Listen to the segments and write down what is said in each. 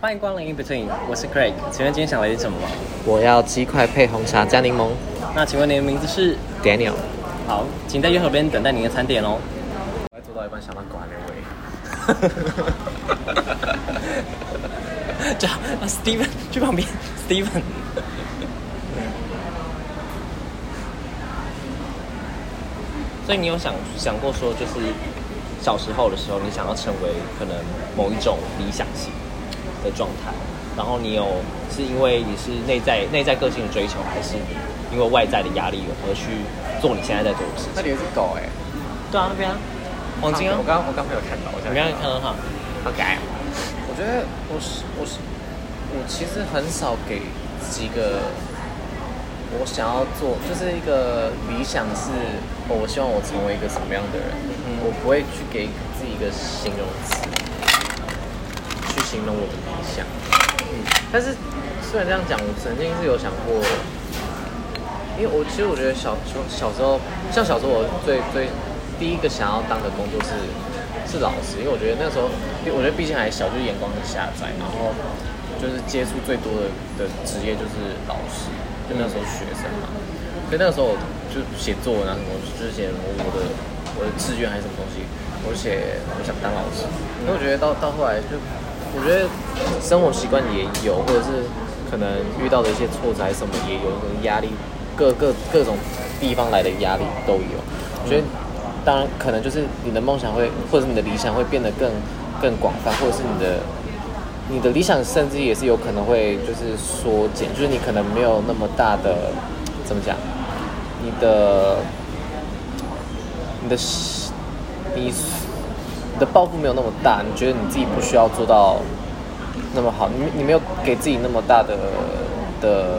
欢迎光临 In Between，我是 Craig，请问今天想来点什么吗？我要鸡块配红茶加柠檬那请问您的名字是？，Daniel。好，请在右手边等待您的餐点哦。我还做到一半想到狗还没喂。叫啊，Steven 去旁边，Steven。所以你有想想过说，就是小时候的时候，你想要成为可能某一种理想型的状态，然后你有是因为你是内在内在个性的追求，还是因为外在的压力而去做你现在在做的事情？那里有只狗哎、对啊，那边啊，黄金啊？我，刚我刚没有看到，我你刚刚看。到它，OK。我觉得我是我是我其实很少给自己一个我想要做，就是一个理想是，哦我希望我成为一个什么样的人，嗯。我不会去给自己一个形容词。去形容我的理想。嗯，但是虽然这样讲，我曾经是有想过，因为我其实我觉得小时候小时候，像小时候我最最第一个想要当的工作是是老师，因为我觉得那时候，我觉得毕竟还小，就是眼光很狭窄，然后就是接触最多的的职业就是老师，就那时候学生嘛，所以那个时候我就写作文啊什么，就是写我我的我的志愿还是什么东西，我写我想当老师，因为我觉得到到后来就，我觉得生活习惯也有，或者是可能遇到的一些挫折什么也有，可能压力各各各种地方来的压力都有，我觉得。当然，可能就是你的梦想会，或者是你的理想会变得更更广泛，或者是你的你的理想甚至也是有可能会就是缩减，就是你可能没有那么大的怎么讲，你的你的你你的抱负没有那么大，你觉得你自己不需要做到那么好，你你没有给自己那么大的的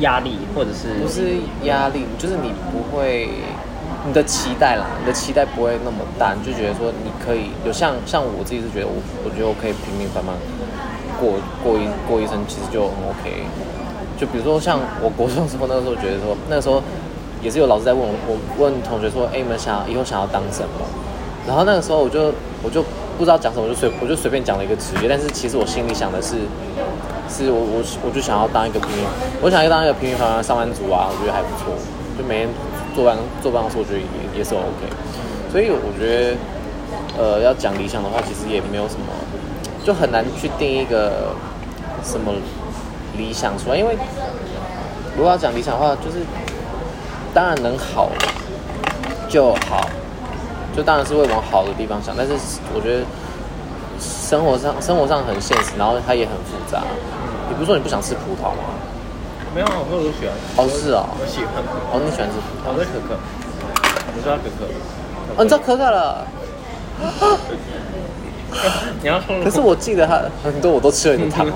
压力或者是不是压力，就是你不会，你的期待啦，你的期待不会那么大，你就觉得说你可以有像像我自己是觉得我我觉得我可以平平凡凡过过一过一生，其实就很 OK。就比如说像我国中的时候，那个时候觉得说，那个时候也是有老师在问我，我问同学说，哎、你们想以后想要当什么？然后那个时候我就我就不知道讲什么，我就随我就随便讲了一个职业，但是其实我心里想的是，是我我我就想要当一个平民，我想要当一个平平凡凡上班族啊，我觉得还不错，就每天坐办坐办公室，我觉得也也是 OK。所以我觉得，呃，要讲理想的话，其实也没有什么，就很难去定一个什么理想出来，因为如果要讲理想的话，就是当然能好就好，就当然是会往好的地方想，但是我觉得生活上生活上很现实，然后它也很复杂。你不是说你不想吃葡萄吗？没有，我都喜欢。哦，是哦，我喜欢。哦，你喜欢吃葡萄？我是可可，你知道可可。哦，你知道可可了？你要说，可是我记得它很多我都吃了你的糖。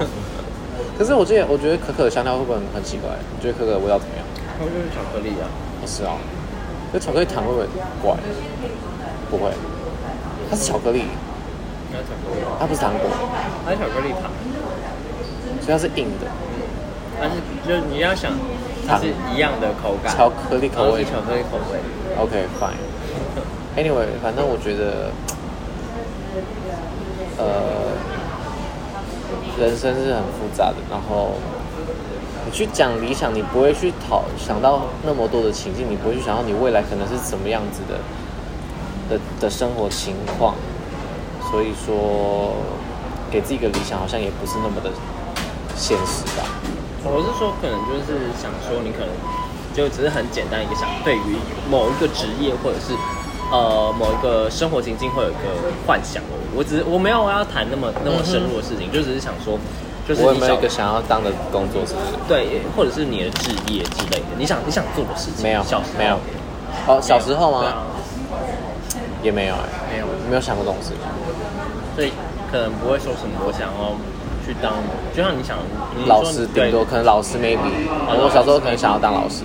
可是我记得，我觉得可可的香料会不会很很奇怪？你觉得可可的味道怎么样？它就是巧克力啊。不是啊，那巧克力糖会不会很怪？不会，它是巧克力，它巧克力，它不是糖果，它是巧克力糖，所以它是硬的，但是就是你要想，它是一样的口感，巧克力口味。巧克力口味。OK fine。Anyway，反正我觉得，呃，人生是很复杂的。然后你去讲理想，你不会去讨想到那么多的情境，你不会去想到你未来可能是什么样子的的的生活情况。所以说，给自己一个理想，好像也不是那么的现实吧。我是说，可能就是想说，你可能就只是很简单一个想，对于某一个职业或者是呃某一个生活情境会有一个幻想。我只是我没有要谈那么那么深入的事情，就只是想说，就是你有没有一个想要当的工作？是不是？对，或者是你的职业之类的，你想你想做的事情。没有小时候没有。哦，小时候吗？也没有哎、没有，没有想过这种事情。所以可能不会说什么我想要去当，就像你想你老师顶对多可能老师 maybe，我小时候可能想要当老师。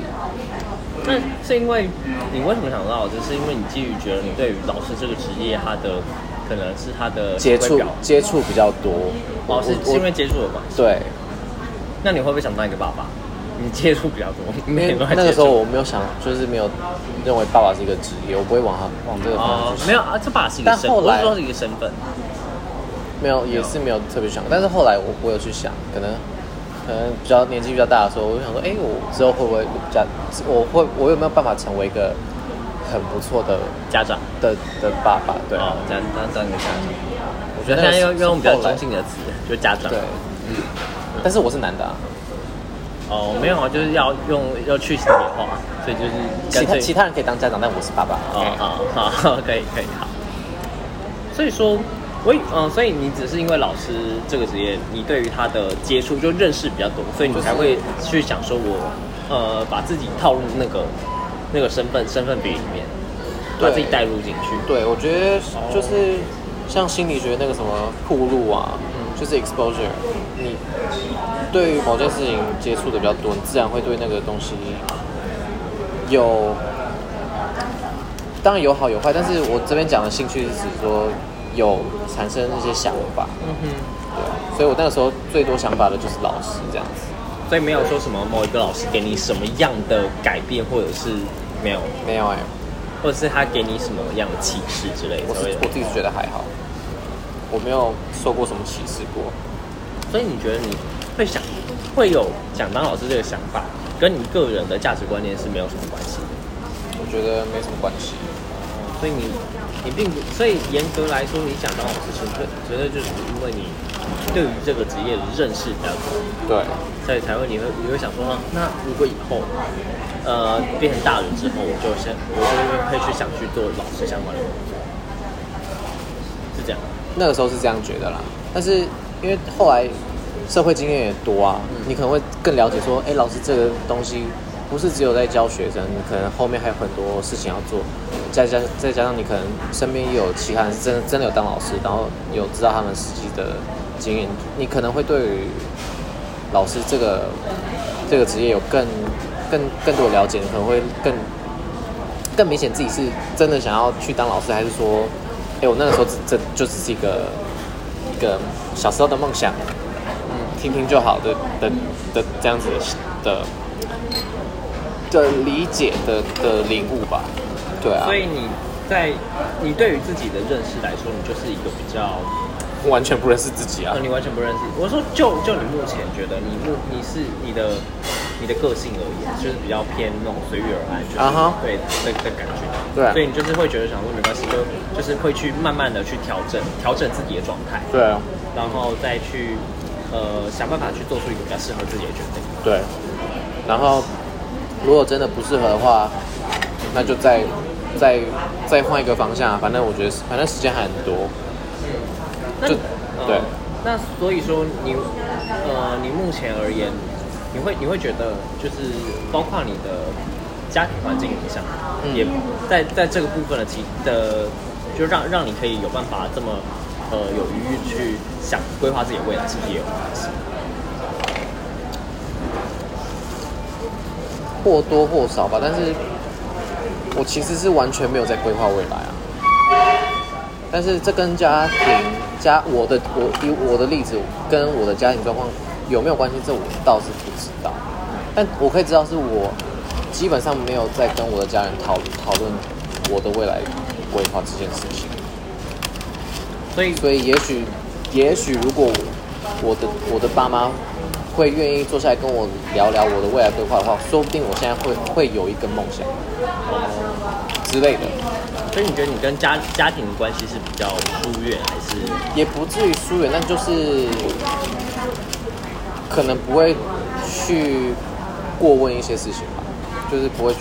那是因为你为什么想当老师？是因为你基于觉得你对于老师这个职业，他的可能是他的接触接触比较多。老师是因为接触的关系。对，那你会不会想当一个爸爸？你接触比较多，因为 每天都在那个时候我没有想，就是没有认为爸爸是一个职业，我不会往他往这个方向去，想。哦没有啊，这爸是一个身，但后来我是说是一个身份。没有，也是没有特别想。但是后来我我有去想，可能可能比较年纪比较大的时候，我就想说，哎、我之后会不会家，我会我有没有办法成为一个很不错的家长，的的爸爸？对，哦，这样当当一个家长。我觉得现在用用比较中性的词，就家长。对，嗯但是我是男的啊，哦，没有啊，就是要用要去性别化，所以就是其他其他人可以当家长，但我是爸爸。哦，好好，可以可以好。所以说，我嗯、所以你只是因为老师这个职业，你对于他的接触就认识比较多，所以你才会去想说我呃把自己套入那个那个身份身份比里面，把自己带入进去。对，我觉得就是像心理学那个什么铺路啊，就是 exposure，你对于某件事情接触的比较多，你自然会对那个东西有，当然有好有坏，但是我这边讲的兴趣是指说有产生一些想法，嗯哼，对，所以我那个时候最多想法的就是老师这样子，所以没有说什么某一个老师给你什么样的改变，或者是没有，没有哎、或者是他给你什么样的启示之类的。我是我自己是觉得还好，我没有受过什么歧视过。所以你觉得你会想会有想当老师这个想法，跟你个人的价值观念是没有什么关系的。我觉得没什么关系。所以你你并不，所以严格来说，你想当老师，纯粹纯粹就是因为你对于这个职业的认识比较多，对，所以才会你会你会想说，那如果以后呃变成大人之后，我就先我就会去想去做老师相关的工作，那个时候是这样觉得啦。但是因为后来社会经验也多啊，你可能会更了解说，哎、老师这个东西不是只有在教学生，你可能后面还有很多事情要做，再加再加上你可能身边也有其他人是真的真的有当老师，然后有知道他们实际的经验，你可能会对于老师这个这个职业有更更更多的了解，你可能会更更明显自己是真的想要去当老师，还是说，哎、我那个时候只这就只是一个一个小时候的梦想，嗯，听听就好的的的这样子的的理解的的领悟吧，对啊，所以你在你对于自己的认识来说，你就是一个比较完全不认识自己啊呃，，你完全不认识。我说就就你目前觉得你目你是你的你的个性而言，就是比较偏那种随遇而安，就是、啊哈。对的的感觉。对。啊所以你就是会觉得想说没关系，就就是会去慢慢的去调整调整自己的状态，对啊，然后再去呃想办法去做出一个比较适合自己的决定。对，然后如果真的不适合的话，那就再再再换一个方向啊，反正我觉得反正时间还很多，那就呃对那所以说你呃，你目前而言，你会你会觉得就是包括你的家庭环境影响，嗯也在在这个部分的提的，就让让你可以有办法这么呃有余裕去想规划自己的未来，是不是也有关系？或多或少吧，但是我其实是完全没有在规划未来啊。但是这跟家庭家我的我以我的例子跟我的家庭状况有没有关系，这我倒是不知道。但我可以知道是我基本上没有在跟我的家人讨讨论我的未来规划这件事情。所以所以也许，也许如果我的我的爸妈会愿意坐下来跟我聊聊我的未来规划的话，说不定我现在会会有一个梦想之类的，所以你觉得你跟家家庭的关系是比较疏远，还是也不至于疏远，但就是可能不会去过问一些事情吧，就是不会去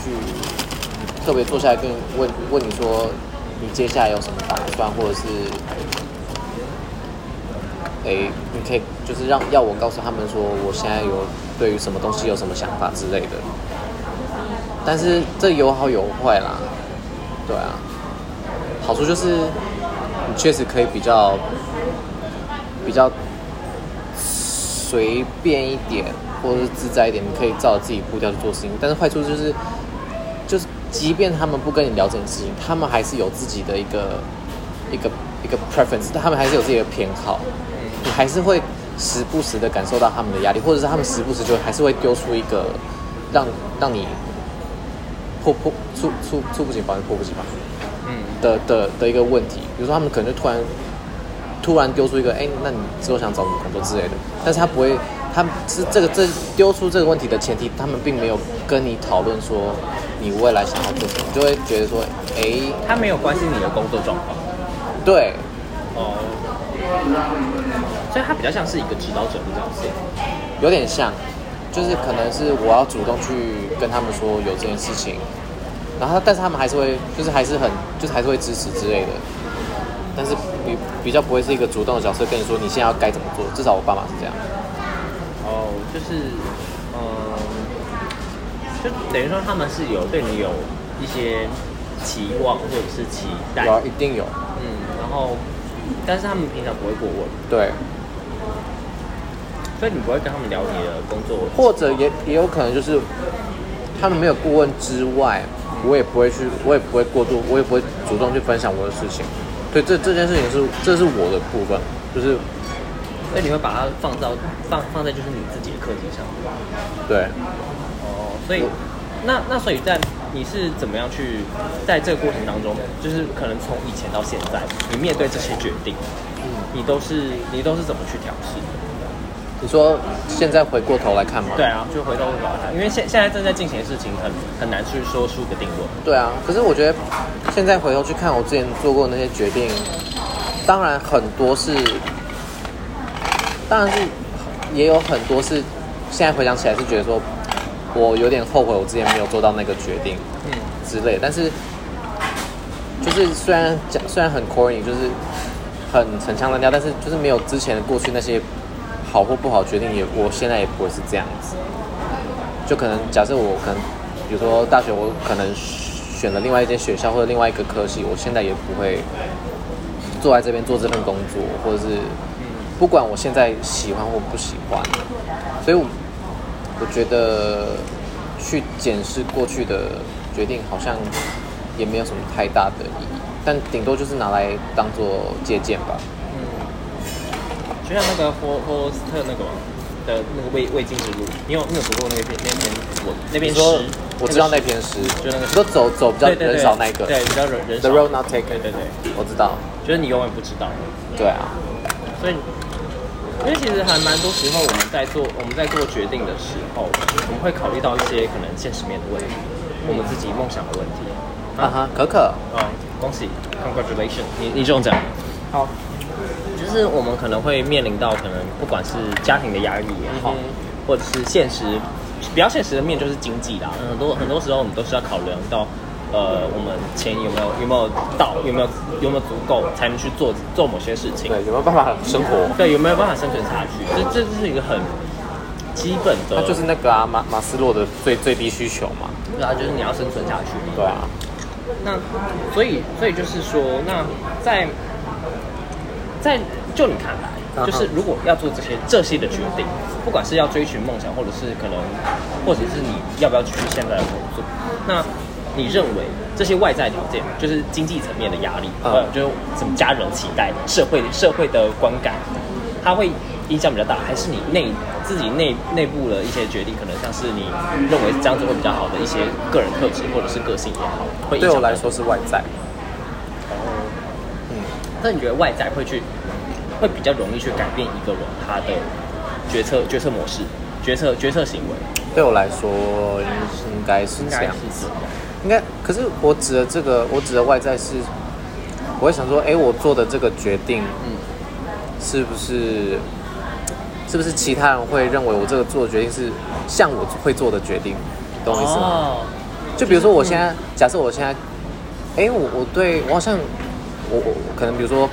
特别坐下来跟问问你说你接下来有什么打算，或者是诶，你可以就是让要我告诉他们说我现在有对于什么东西有什么想法之类的。但是这有好有坏啦，对啊。好处就是你确实可以比较比较随便一点，或者是自在一点，你可以照自己步调去做事情。但是坏处就是，就是即便他们不跟你聊这件事情，他们还是有自己的一个一个一个 preference，他们还是有自己的偏好，你还是会时不时的感受到他们的压力，或者是他们时不时就还是会丢出一个让让你迫迫猝猝猝不及防，迫不及防。嗯的的的一个问题，比如说他们可能就突然突然丢出一个，哎，那你之后想找什么工作之类的，但是他不会，他是这个这丢出这个问题的前提，他们并没有跟你讨论说你未来想要做什么，就会觉得说，哎，他没有关心你的工作状况，对，哦，所以他比较像是一个指导者的角色。有点像，就是可能是我要主动去跟他们说有这件事情，然后但是他们还是会，就是还是很，就是还是会支持之类的，但是比比较不会是一个主动的角色跟你说你现在要该怎么做，至少我爸妈是这样。哦，就是，嗯，就等于说他们是有对你有一些期望或者是期待，有啊，一定有，嗯，然后，但是他们平常不会过问，对，所以你不会跟他们聊你的工作，或者也也有可能就是他们没有顾问之外，我也不会去，我也不会过度，我也不会主动去分享我的事情。对，这这件事情是这是我的部分，就是所以你会把它放到放放在就是你自己的课题上，对，哦，所以那那所以在你是怎么样去在这个过程当中，就是可能从以前到现在，你面对这些决定，嗯。你都是你都是怎么去调试？你说现在回过头来看吗？对啊，就回头来看，因为现现在正在进行的事情很很难去说出个定论。对啊，可是我觉得现在回头去看我之前做过那些决定，当然很多是，当然是也有很多是现在回想起来是觉得说，我有点后悔我之前没有做到那个决定嗯，之类的，但是就是虽然讲虽然很 corny，就是 很陈腔滥调，但是就是没有之前的过去那些好或不好决定也，我现在也不会是这样子。就可能假设我可能，比如说大学我可能选了另外一间学校或者另外一个科系，我现在也不会坐在这边做这份工作，或者是不管我现在喜欢或不喜欢，所以我我觉得去检视过去的决定好像也没有什么太大的意义，但顶多就是拿来当做借鉴吧。就像那个霍霍斯特那个嘛的那个未未经之路，你有你有读过那篇那篇文那篇说诗？我知道那篇诗，就那个你说走走比较人少那一个。对，比较人人少。The road not taken 对对对，我知道，就是你永远不知道，对啊，所以因为其实还蛮多时候我们在做我们在做决定的时候，我们会考虑到一些可能现实面的问题，我们自己梦想的问题。啊哈，可可，嗯，恭喜，congratulation，你你中奖。好，就是我们可能会面临到可能不管是家庭的压力也好，嗯或者是现实比较现实的面就是经济啦。很多很多时候我们都是要考量到，呃，我们钱有没有有没有到，有没有有没有足够才能去做做某些事情。对，有没有办法生活？对，有没有办法生存下去？这这这是一个很基本的，那就是那个啊，马马斯洛的最最低需求嘛。对啊，就是你要生存下去。对啊，那所以所以就是说，那在在就你看来，就是如果要做这些这些的决定，不管是要追寻梦想，或者是可能，或者是你要不要继续现在的工作，那你认为这些外在条件，就是经济层面的压力，嗯呃，就是什么家人期待、社会社会的观感，它会影响比较大，还是你内自己内内部的一些决定，可能像是你认为这样子会比较好的一些个人特质或者是个性也好，会影响对我来说是外在。嗯，那你觉得外在会去会比较容易去改变一个人他的决策决策模式、决策决策行为？对我来说应该是这样。子。应该，可是我指的这个，我指的外在是，我会想说，哎，我做的这个决定，嗯，是不是，是不是其他人会认为我这个做的决定是像我会做的决定，懂我意思吗？哦，就比如说我现在，假设我现在，哎，我我对我好像，我我可能比如说，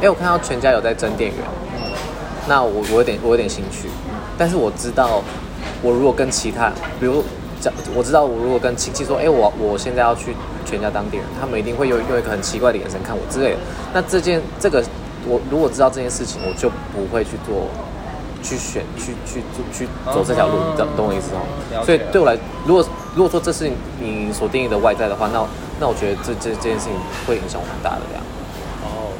哎，我看到全家有在争店员，那我我有点我有点兴趣，但是我知道，我如果跟其他，比如讲，我知道我如果跟亲戚说，哎，我我现在要去全家当店员，他们一定会用用一个很奇怪的眼神看我之类的。那这件这个，我如果知道这件事情，我就不会去做。去选去去做去走这条路，你知道懂我意思了吗？所以对我来，如果如果说这是你所定义的外在的话，那那我觉得这这这件事情会影响我很大的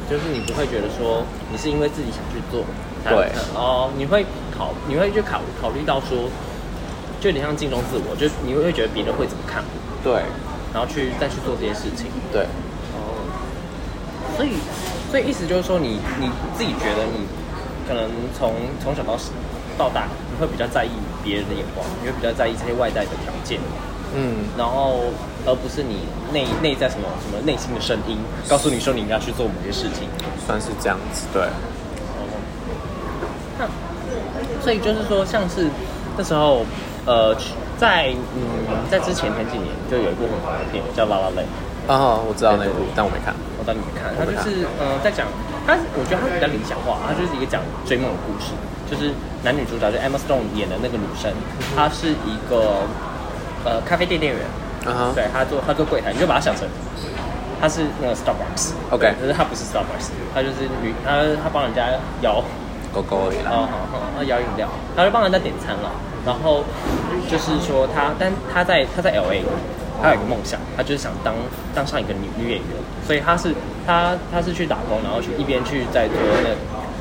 就是你不会觉得说你是因为自己想去做，才对。哦，你会考你会去考考虑到说，就有点像镜中自我，就是你会觉得别人会怎么看我，对。然后去再去做这些事情。对，哦，所以所以意思就是说你，你自己觉得你可能从从小到到大，你会比较在意别人的眼光，你会比较在意这些外在的条件，嗯，然后而不是你内内在什么什么内心的声音告诉你说你应该去做某些事情。算是这样子，对。那所以就是说，像是那时候，呃，在嗯在之前前几年就有一部很红的片叫《La La Land》，啊，我知道那部，但我没看。我带你没看，它我没看就是呃在讲，它我觉得它比较理想化，它就是一个讲追梦的故事，就是男女主角就 Emma Stone 演的那个女生，她是一个呃咖啡店店员，对，他做他做柜台，你就把他想成他是那个 Starbucks。OK 可是他不是 Starbucks，他就是女，他他帮人家摇。狗狗而已啦。哦，好摇饮料，他就帮人家点餐了。然后就是说他，但他在他在 L A，他有一个梦想，他就是想当当上一个女女演员，所以他是他他是去打工，然后去一边去在做那个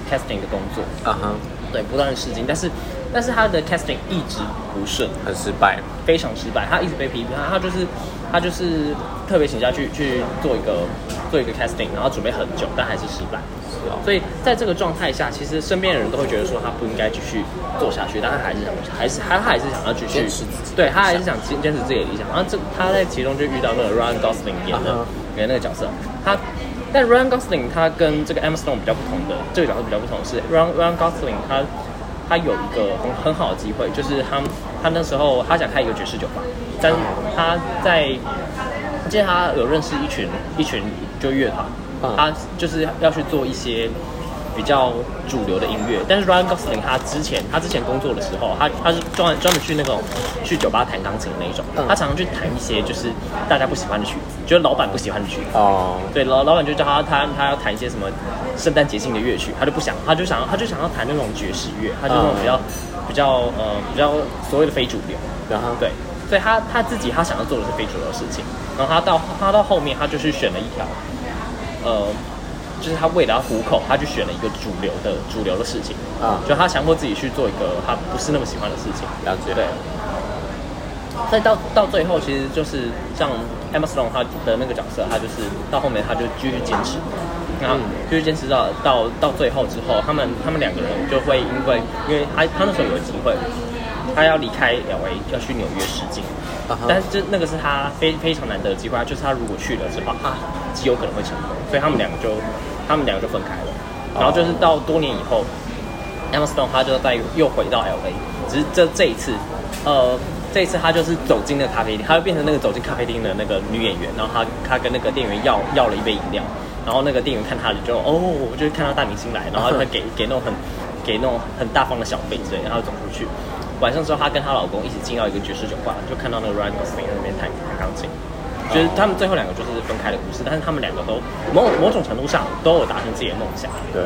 casting 的工作，啊哈，对，不断的试镜，但是但是他的 casting 一直不顺，很失败。非常失败，他一直被批评，他他就是他就是特别请假去去做一个做一个 casting，然后准备很久，但还是失败。是哦。所以在这个状态下，其实身边的人都会觉得说他不应该继续做下去，但他还是想，还是他他还是想要继续对他还是想坚坚持自己的理想。然后这他在其中就遇到那个 Ryan Gosling 演的、演的那个角色，他但 Ryan Gosling 他跟这个 Emma Stone 比较不同的，这个角色比较不同的是 Ryan Ryan Gosling 他他有一个很很好的机会，就是他他那时候他想开一个爵士酒吧，但他在我记得他有认识一群一群就乐团，嗯。他就是要去做一些比较主流的音乐。但是 Ryan Gosling 他之前他之前工作的时候，他他是专专门去那种去酒吧弹钢琴的那一种，嗯他常常去弹一些就是大家不喜欢的曲子，就是老板不喜欢的曲子。哦，对，老老板就叫他他他要弹一些什么圣诞节庆的乐曲，他就不想，他就想他就想要弹那种爵士乐，他就那种比较、比较呃比较所谓的非主流。然后对，所以他他自己他想要做的是非主流的事情，然后他到他到后面他就是选了一条，呃，就是他为了要糊口，他去选了一个主流的主流的事情，啊。就他强迫自己去做一个他不是那么喜欢的事情，了解。对。所以到到最后，其实就是像 Emma Stone 他的那个角色，他就是到后面他就继续坚持，然后嗯。继续坚持到到到最后之后，他们他们两个人就会因为因为他他那时候有机会，他要离开 L A 要去纽约试镜，但是这那个是他非非常难得的机会，就是他如果去了之后，他极有可能会成功，所以他们两个就他们两个就分开了，然后就是到多年以后。Emma Stone 她就再又回到 L A，只是这这一次，呃，这一次她就是走进那个咖啡厅，她就变成那个走进咖啡厅的那个女演员，然后她她跟那个店员要要了一杯饮料，然后那个店员看她就哦，就是看到大明星来，然后他给 给那种很给那种很大方的小费之类，然后走出去。晚上之后，她跟她老公一起进到一个爵士酒吧，就看到那个 Ryan Gosling 在那边弹弹钢琴。就是他们最后两个就是分开的故事，但是他们两个都某某种程度上都有达成自己的梦想。对，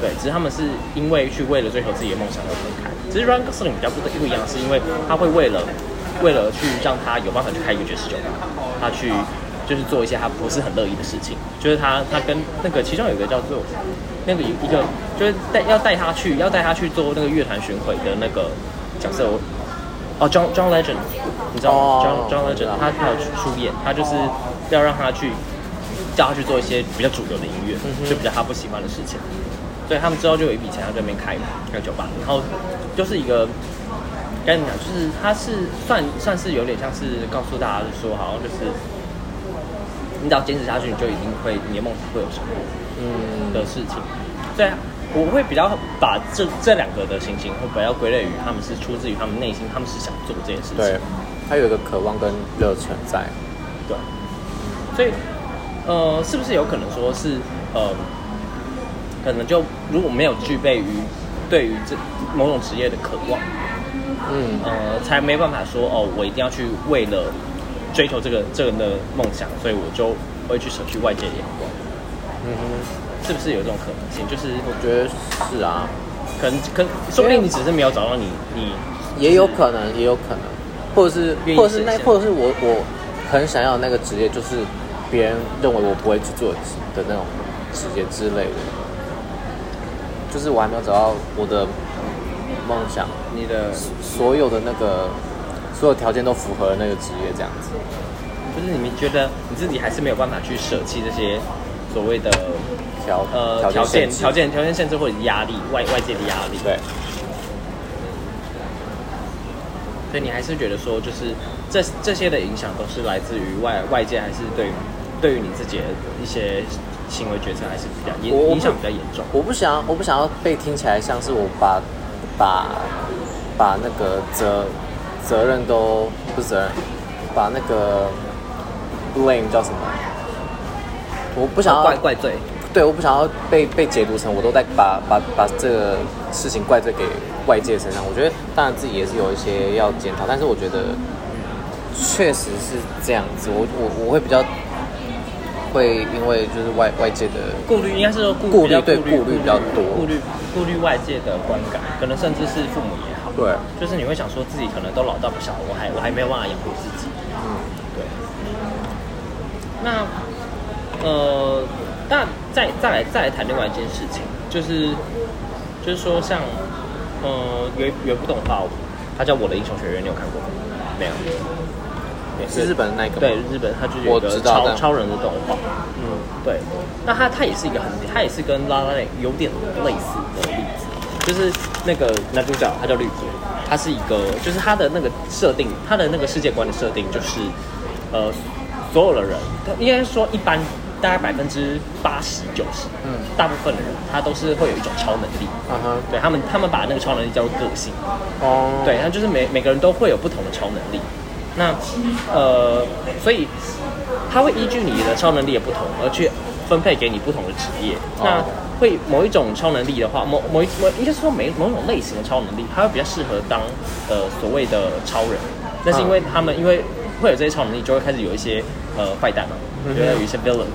对，只是他们是因为去为了追求自己的梦想而分开。其实 Ryan Gosling 比较不不一样，是因为他会为了为了去让他有办法去开一个爵士酒吧，他去就是做一些他不是很乐意的事情。就是他他跟那个其中有一个叫做那个一个就是带要带他去要带他去做那个乐团巡回的那个角色，我哦 John John Legend，你知道吗、哦 John John Legend 他他有出演，他就是要让他去叫他去做一些比较主流的音乐，嗯就比较他不喜欢的事情。所以他们之后就有一笔钱，要在那边开开酒吧，然后就是一个该怎么讲，就是他是算算是有点像是告诉大家说，好像就是你只要坚持下去，你就一定会你的梦想会有成果嗯，的事情。所以我会比较把这这两个的情形会比较归类于他们是出自于他们内心，他们是想做这件事情。对，他有一个渴望跟热忱在。对，所以呃，是不是有可能说是呃，可能就如果没有具备于对于这某种职业的渴望，嗯，呃，才没办法说哦，我一定要去为了追求这个这个的梦想，所以我就会去舍去外界的眼光，嗯哼，是不是有这种可能性？就是我觉得是啊，可能可说不定你只是没有找到你你也有可能，也有可能，或者是或者是那或者是我我很想要那个职业，就是别人认为我不会去做的的那种职业之类的，就是我还没有找到我的梦想，你的所有的那个所有条件都符合那个职业这样子。就是你们觉得你自己还是没有办法去舍弃这些所谓的条呃条件条件条件限制或者压力外外界的压力。对，所以你还是觉得说，就是这这些的影响都是来自于外外界，还是对于对于你自己的一些行为决策，还是比较我影影响比较严重。我不想要，我不想要被听起来像是我把把把那个责责任都不是责任，把那个 blame 叫什么？我不想要怪怪罪，对，我不想要被被解读成我都在把把把这个事情怪罪给外界身上。我觉得当然自己也是有一些要检讨，但是我觉得确实是这样子。我我我会比较会因为就是外外界的顾虑应该是说顾顾虑对顾虑比较多顾虑顾虑外界的观感，可能甚至是父母也好，对就是你会想说自己可能都老到不小，我还我还没有办法养活自己。嗯对。那呃，但再再来再来谈另外一件事情，就是就是说像呃有一有一部动画，它叫《我的英雄学院》，你有看过吗？没有。没是日本的那个对日本，它就有一个超超人的动画。嗯，对。那它它也是一个很，它也是跟拉拉链有点类似的例子，就是那个男主角他叫绿竹，他是一个，就是他的那个设定，他的那个世界观的设定就是，呃，所有的人，应该说一般大概百分之八十九十，嗯。大部分的人他都是会有一种超能力，啊哈。对他们他们把那个超能力叫做个性，哦。对，那就是每每个人都会有不同的超能力。那呃，所以他会依据你的超能力的不同而去分配给你不同的职业。那哦会某一种超能力的话，某某一某应该是说每某种类型的超能力，他会比较适合当呃所谓的超人。那是因为他们因为会有这些超能力，就会开始有一些呃坏蛋嘛，嗯有一些 villain。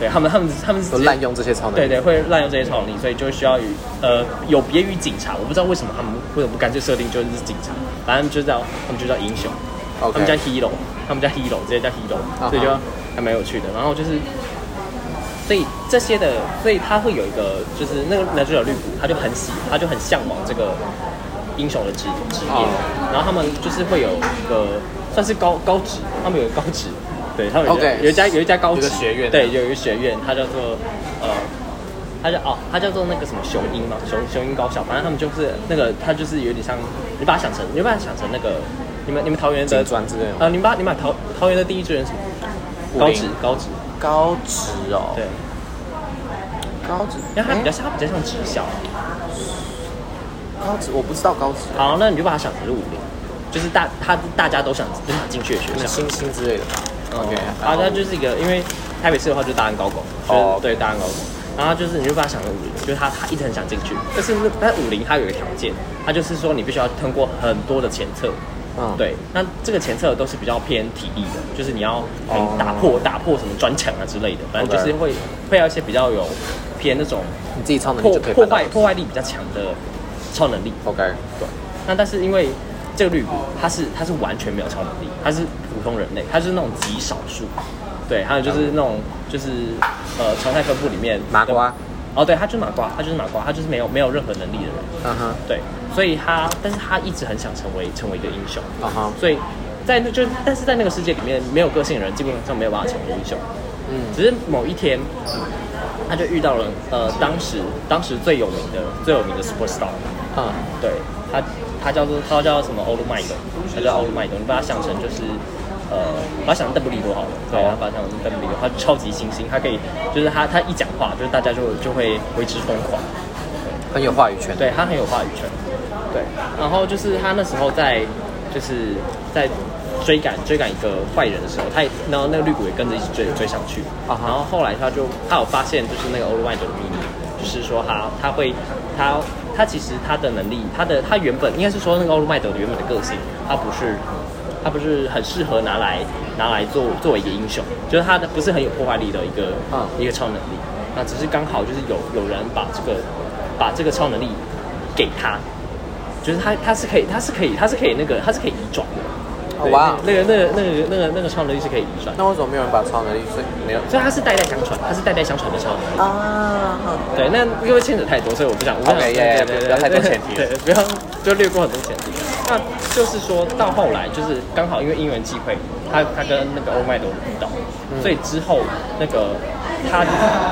对他们，他们他们都滥用这些超能力。对对，会滥用这些超能力，所以就需要与呃有别于警察，我不知道为什么他们为什么不干脆设定就是警察，反正就叫他们就叫英雄他们叫 hero，他们叫 hero，直接叫 hero，、所以就还蛮有趣的。然后就是，所以这些的，所以他会有一个就是那个男主角绿谷，他就很喜，他就很向往这个英雄的职职业，哦然后他们就是会有一个算是高高职，他们有一个高职。对他们有一家 OK 有一家有一家高职有个学院对，有一个学院，它叫做呃，它叫哦，它叫做那个什么雄鹰嘛，雄雄鹰高校，反正他们就是那个，它就是有点像，你把它想成，你把它想成那个，你们你们桃园的金砖之类的吗？呃，你们把你们把桃桃园的第一志愿是什么？武林？高职高职，高职哦，对，高职，因为它比较像它比较像职校。高职，我不知道高职，好，那你就把它想成是武林，就是大他大家都想都想进去的学校。那星星之类的吧。OK，啊，它就是一个，因为台北市的话就是大安高工，就是哦对大安高工，然后就是你就把它想成武林，就是他他一直很想进去，但是那但武林它有一个条件，它就是说你必须要通过很多的前测，嗯，对，那这个前测都是比较偏体力的，就是你要打破、打破什么砖墙啊之类的，反正就是会会要一些比较有偏那种你自己超能力破就可以破坏破坏力比较强的超能力，OK，对，那但是因为这个绿谷，它是它是完全没有超能力，它是普通人类，它是那种极少数。对，还有就是那种就是呃常态分布里面麻瓜。哦，对，他就是麻瓜，他就是麻瓜，他就是没有没有任何能力的人。嗯哼，对，所以他但是他一直很想成为成为一个英雄。啊哈，所以在那就但是在那个世界里面，没有个性的人基本上没有办法成为英雄。嗯，只是某一天，他就遇到了呃当时当时最有名的最有名的 super star。嗯，对，他他叫做他叫什么？欧鲁麦德，他叫欧鲁麦德，你把它想成就是呃，把它想成邓布利多好了，对，好他把它想成邓布利多，他超级星星，他可以就是他他一讲话，就是大家就就会为之疯狂，很有话语权。对他很有话语权，对，然后就是他那时候在就是在追赶追赶一个坏人的时候，他也然后那个绿谷也跟着一起追追上去，啊哈。然后后来他就他有发现就是那个欧鲁麦德的秘密，就是说他他会他他其实他的能力，他的他原本应该是说那个奥路麦德的原本的个性，他不是他不是很适合拿来拿来做作为一个英雄，就是他的不是很有破坏力的一个、嗯一个超能力，那只是刚好就是有有人把这个把这个超能力给他，就是他他是可以他是可以他是可以那个他是可以移转的。哇，那个那个那个那个那个超能力是可以遗传，那为什么没有人把超能力？所以没有所以它是代代相传，它是代代相传的超能力。啊？对，那因为牵扯太多，所以我不想，我不要太多前提对，不要就略过很多前提。那就是说到后来，就是刚好因为因缘际会，他他跟那个欧麦都遇到，嗯所以之后那个他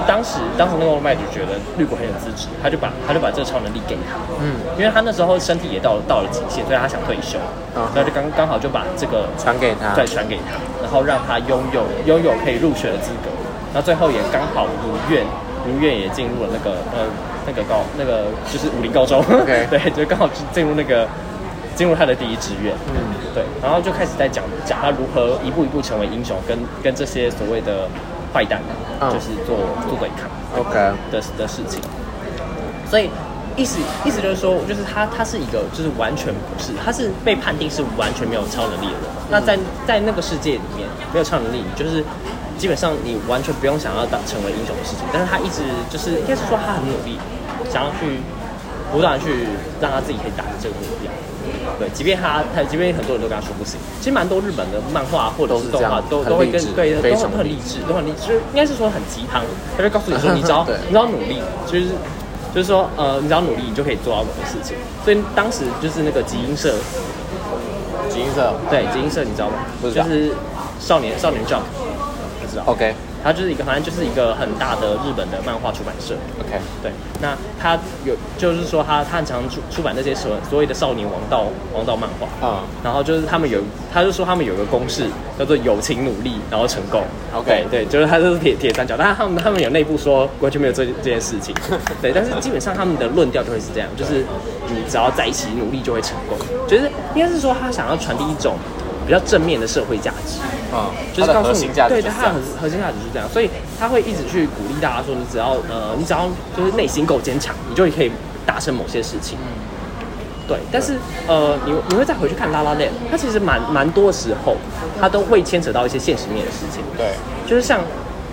当时当时那个欧麦就觉得绿谷很有资质，他就把他就把这个超能力给他，嗯，因为他那时候身体也到了到了极限，所以他想退休，嗯然后就刚刚好就把这个传给他，再传给他，然后让他拥有拥有可以入学的资格，然后最后也刚好如愿如愿也进入了那个呃那个高那个就是武林高中 对，就刚好进入那个进入他的第一志愿，嗯，对，然后就开始在讲讲他如何一步一步成为英雄，跟跟这些所谓的坏蛋，嗯就是做做对抗。，OK，的的事情。所以意思意思就是说，就是他他是一个就是完全不是，他是被判定是完全没有超能力的人。那在在那个世界里面没有超能力，就是基本上你完全不用想要当成为英雄的事情。但是他一直就是应该是说他很努力，想要去不断去让他自己可以达成这个目标。对，即便他他即便很多人都跟他说不行，其实蛮多日本的漫画或者是动画都都会跟对都很很励志，都很励志，就是应该是说很鸡汤，他就告诉你说，你只要你只要努力，就是就是说呃，你只要努力，你就可以做到某个事情。所以当时就是那个集英社，集英社对集英社你知道吗？不知道就是少年少年 Jump，不知道。，OK 它就是一个反正就是一个很大的日本的漫画出版社。OK，对，那他有就是说他他很常出出版那些所所谓的少年王道王道漫画。嗯然后就是他们有，他就说他们有个公式叫做友情努力，然后成功。OK 对对，就是他就是铁铁三角，但是他们他们有内部说完全没有这这件事情。对，但是基本上他们的论调就会是这样，就是你只要在一起努力就会成功。就是应该是说他想要传递一种比较正面的社会价值。嗯，就是告诉你对，就是这样它的核核心价值是这样，所以他会一直去鼓励大家说，你只要呃，你只要就是内心够坚强，你就可以达成某些事情。对，但是呃，你你会再回去看《拉拉链》，它其实蛮蛮多时候，它都会牵扯到一些现实面的事情。对，就是像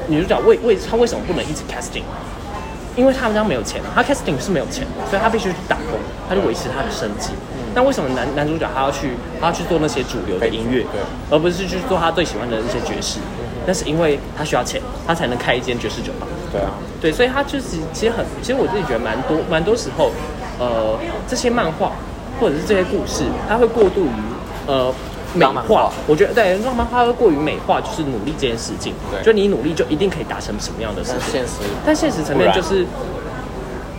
女主角为为她为什么不能一直 casting？因为他们家没有钱啊，他 casting 是没有钱的，所以她必须去打工，她就维持她的生计。那为什么男男主角他要去他要去做那些主流的音乐，对而不是去做他最喜欢的那些爵士？那是因为他需要钱，他才能开一间爵士酒吧。对啊，对，所以他就是其实很，其实我自己觉得蛮多蛮多时候，呃，这些漫画或者是这些故事，它会过度于呃美化化。我觉得对，浪漫画会过于美化，就是努力这件事情。对就你努力就一定可以达成什么样的事情？但现实但现实层面就是，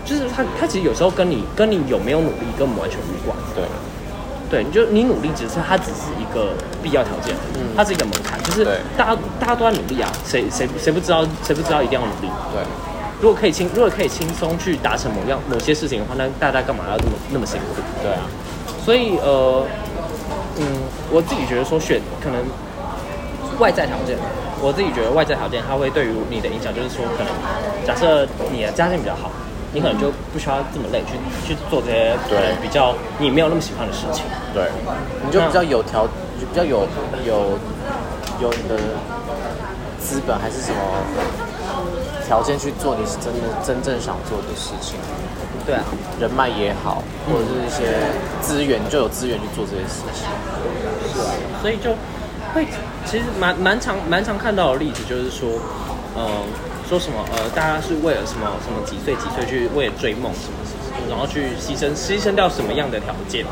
就是他他其实有时候跟你跟你有没有努力根本完全无关。对，对，你就你努力只是它只是一个必要条件，嗯它是一个门槛，就是大家大家都在努力啊，谁谁谁不知道谁不知道一定要努力？对，如果可以轻，如果可以轻松去达成某样某些事情的话，那大家干嘛要那么那么辛苦？对啊，所以呃，嗯，我自己觉得说选可能外在条件，我自己觉得外在条件它会对于你的影响，就是说可能假设你的家境比较好，你可能就不需要这么累去去做这些对。比较你没有那么喜欢的事情。对，你就比较有条，就比较有有有你的资本还是什么条件去做你是真的真正想做的事情，对啊，人脉也好，或者是一些资源，你就有资源去做这些事情。所以就会其实蛮蛮常蛮常看到的例子，就是说，呃，说什么呃，大家是为了什么什么几岁几岁去为了追梦什么什么，然后去牺牲牺牲掉什么样的条件，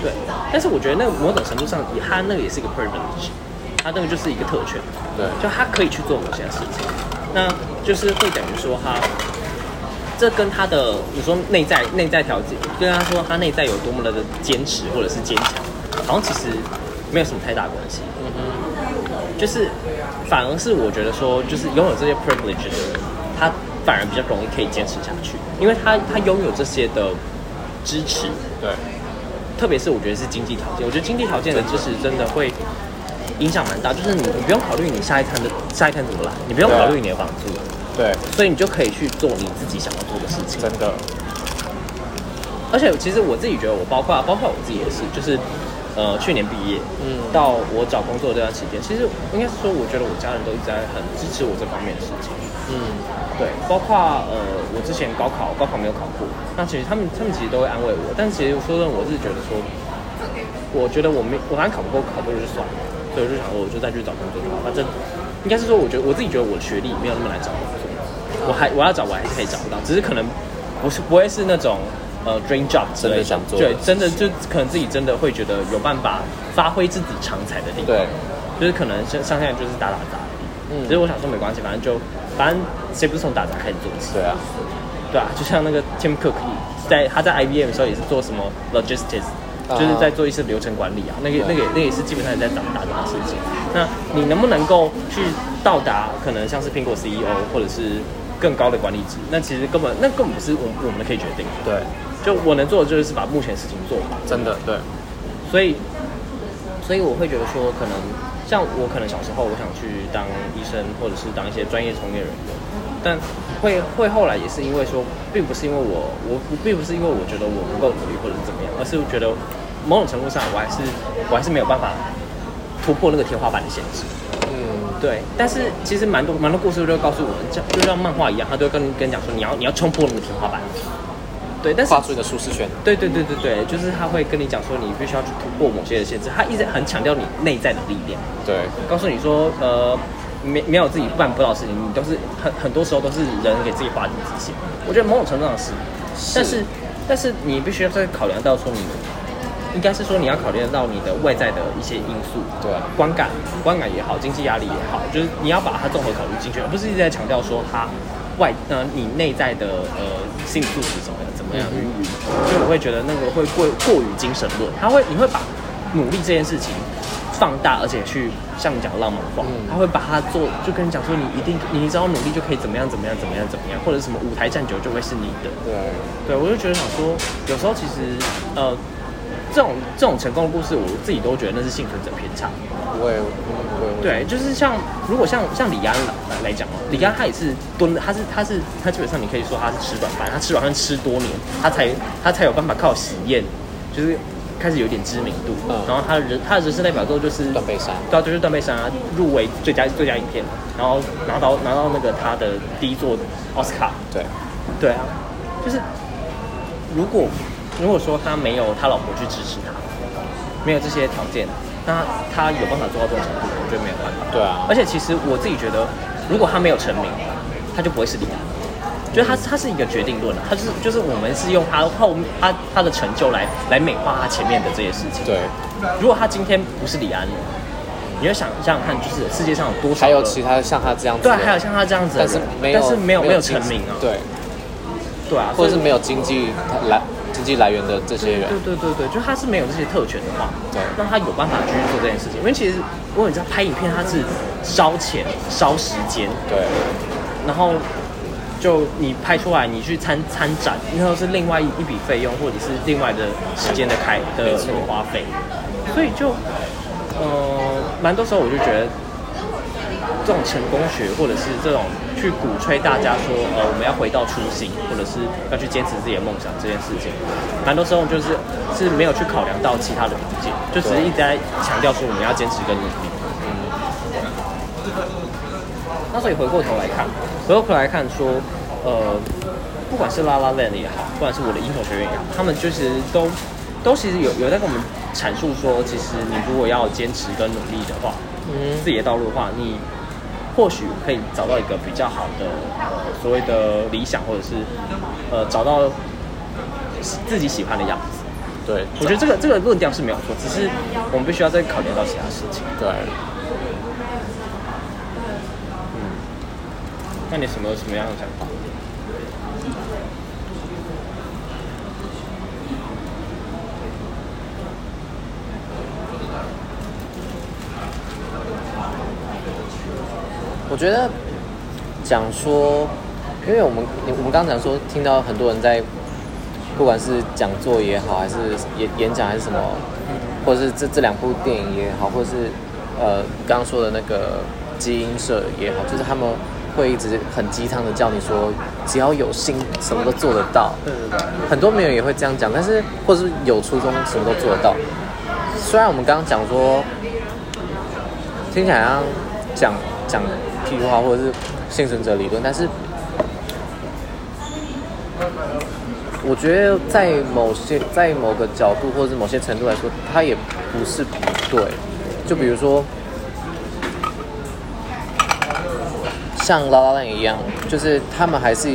对。但是我觉得那个某种程度上，他那个也是一个 privilege，他那个就是一个特权，对就他可以去做某些事情，那就是会等于说他。这跟他的你说内在内在条件，跟他说他内在有多么的坚持或者是坚强，好像其实没有什么太大关系。嗯哼，就是反而是我觉得说，就是拥有这些 privilege 的人，他反而比较容易可以坚持下去，因为他他拥有这些的支持，对，特别是我觉得是经济条件，我觉得经济条件的支持真的会影响蛮大，就是你你不用考虑你下一餐的下一餐怎么来，你不用考虑你的房租，对，所以你就可以去做你自己想要做的事情。真的，而且其实我自己觉得，我包括包括我自己也是，就是呃去年毕业，嗯到我找工作这段时间，其实应该是说，我觉得我家人都一直在很支持我这方面的事情。嗯，对，包括呃我之前高考高考没有考过，那其实他们他们其实都会安慰我，但其实说真的，我是觉得说，我觉得我没我反正考不过考不过就算了，所以我就想说我就再去找工作就好，反正应该是说，我觉得我自己觉得我的学历没有那么难找工作，我还我要找我还是可以找得到，只是可能不是不会是那种。呃，dream job 之类真的想做的对，真的就可能自己真的会觉得有办法发挥自己长才的地方，对，就是可能像像现在就是打打杂。嗯其实我想说没关系，反正就反正谁不是从打杂开始做起？对啊，对啊，就像那个 Tim Cook 在他在 IBM 的时候也是做什么 logistics，、啊就是在做一些流程管理啊，那个那个那个也是基本上也在打打杂的事情。那你能不能够去到达可能像是苹果 CEO 或者是更高的管理职？那其实根本那根本不是我我们可以决定的。对，就我能做的就是把目前事情做好。真的对，所以，所以我会觉得说，可能像我可能小时候我想去当医生，或者是当一些专业从业人员，但会会后来也是因为说，并不是因为我我我并不是因为我觉得我不够努力或者是怎么样，而是觉得某种程度上我还是我还是没有办法突破那个天花板的限制。嗯，对，但是其实蛮多蛮多故事都会告诉我们，像就像漫画一样，他都会跟跟你讲说，你要你要冲破那个天花板。对，但是跨出你的舒适圈，对对对对对，就是他会跟你讲说，你必须要去突破某些的限制。他一直很强调你内在的力量，对，告诉你说，呃，没没有自己办不到的事情，你都是很很多时候都是人给自己画地自限。我觉得某种程度上是，但是但是你必须要再考量到说你，应该是说你要考虑到你的外在的一些因素，对啊观感观感也好，经济压力也好，就是你要把它综合考虑进去，而不是一直在强调说它外呃你内在的呃性素质怎么样怎么样？嗯。云云，所以我会觉得那个会过过于精神论，他会你会把努力这件事情放大，而且去像你讲的浪漫化，嗯。他会把它做就跟你讲说你一定你只要努力就可以怎么样怎么样怎么样怎么样，或者什么舞台站久就会是你的，对，对，我就觉得想说，有时候其实呃，这种这种成功的故事，我自己都觉得那是幸存者偏差。不会，不会，对，就是像如果像像李安来来讲哦，李安他也是蹲，他是他是他基本上你可以说他是吃软饭，他吃软饭吃多年，他才他才有办法靠喜宴，就是开始有点知名度。嗯然后他的人他的人生代表作就是断背山对啊，就是断背山啊，入围最佳最佳影片，然后拿到拿到那个他的第一座奥斯卡。对，对啊，就是如果如果说他没有他老婆去支持他，没有这些条件，那他有办法做到这种程度，我觉得没有办法。对啊而且其实我自己觉得，如果他没有成名，他就不会是李安。就是他，他是一个决定论啊，他是就是我们是用他后他他的成就来来美化他前面的这些事情。对，如果他今天不是李安，你要想想想看，就是世界上有多少还有其他像他这样子对啊，还有像他这样子的但，是没有，但是没有没有经成名啊，对，对啊，或者是没有经济来经济来源的这些人，对对对对，就他是没有这些特权的话，对。那他有办法去做这件事情。因为其实如果你知道拍影片，它是烧钱、烧时间，对，然后就你拍出来，你去参参展，然后是另外一一笔费用，或者是另外的时间的开的花费，所以就呃，蛮多时候我就觉得。这种成功学，或者是这种去鼓吹大家说，呃，我们要回到初心，或者是要去坚持自己的梦想这件事情，蛮多时候就是是没有去考量到其他的条件，就只是一直在强调说我们要坚持跟努力。嗯那所以回过头来看，回过头来看说，呃，不管是拉拉 land 也好，不管是我的英雄学院也好，他们就是都都其实有有在跟我们阐述说，其实你如果要坚持跟努力的话，嗯自己的道路的话，你或许可以找到一个比较好的呃所谓的理想，或者是呃找到自己喜欢的样子。对，我觉得这个这个论调是没有错，只是我们必须要再考虑到其他事情。对，那你什么什么样的想法？我觉得讲说，因为我们我们刚刚讲说，听到很多人在，不管是讲座也好，还是演演讲还是什么，或者是这这两部电影也好，或者是呃刚刚说的那个基因社也好，就是他们会一直很鸡汤的叫你说，只要有心，什么都做得到。对对对，很多名人也会这样讲，但是或者是有初衷，什么都做得到。虽然我们刚刚讲说，听起来好像讲讲屁话或者是幸存者理论，但是我觉得在某些在某个角度或者是某些程度来说，它也不是不对。就比如说，像拉拉烂一样，就是他们还是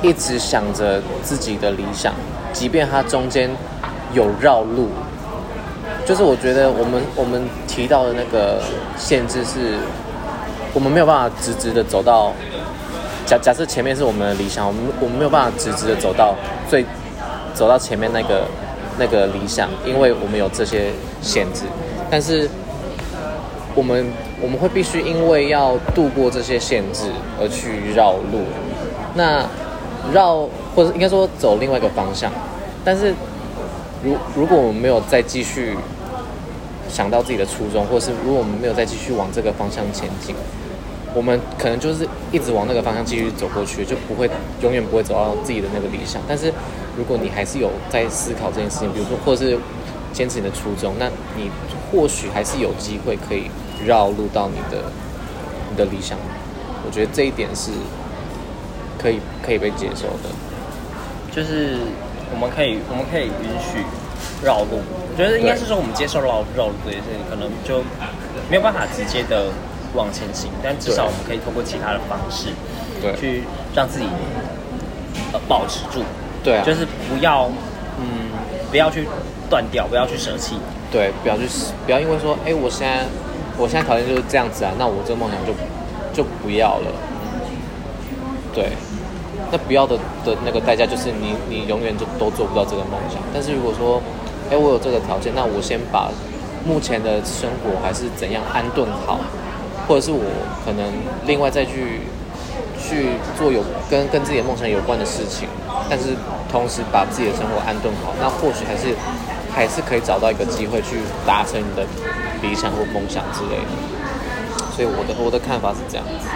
一直想着自己的理想，即便它中间有绕路。就是我觉得我们我们提到的那个限制是我们没有办法直直的走到假假设前面是我们的理想，我们我们没有办法直直的走到最走到前面那个那个理想，因为我们有这些限制。但是我们我们会必须因为要度过这些限制而去绕路，那绕或者应该说走另外一个方向。但是如如果我们没有再继续想到自己的初衷，或是如果我们没有再继续往这个方向前进，我们可能就是一直往那个方向继续走过去，就不会永远不会走到自己的那个理想。但是如果你还是有在思考这件事情，比如说或者是坚持你的初衷，那你或许还是有机会可以绕路到你的你的理想。我觉得这一点是可以可以被接受的。就是我们可以我们可以允许绕路，我觉得应该是说我们接受绕绕路这件事情，可能就没有办法直接的往前行，但至少我们可以通过其他的方式，对。去让自己呃保持住，对啊，就是不要嗯不要去断掉，不要去舍弃，对，不要去不要因为说，哎，我现在我现在条件就是这样子啊，那我这个梦想就就不要了。对，那不要的的那个代价就是你你永远就都做不到这个梦想。但是如果说，哎，我有这个条件，那我先把目前的生活还是怎样安顿好，或者是我可能另外再去去做有跟跟自己的梦想有关的事情，但是同时把自己的生活安顿好，那或许还是还是可以找到一个机会去达成你的理想或梦想之类的。所以我的我的看法是这样子。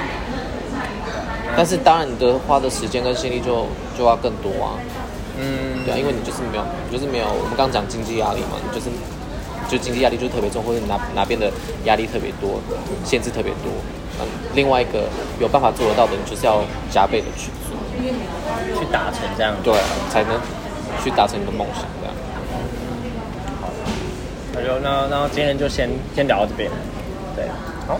但是当然，你的花的时间跟心力就就要更多啊，嗯，对啊，因为你就是没有，你就是没有，我们刚刚讲经济压力嘛，你就是就经济压力就特别重，或者哪哪边的压力特别多，限制特别多，嗯，另外一个有办法做得到的，你就是要加倍的去做，去达成这样，对，才能去达成你的梦想，这样。好那就那那今天就先先聊到这边，对，好，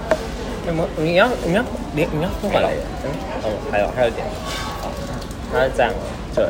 那么你要你要你你要不管了，嗯，哦，还有还有一点，好，那是这样，对。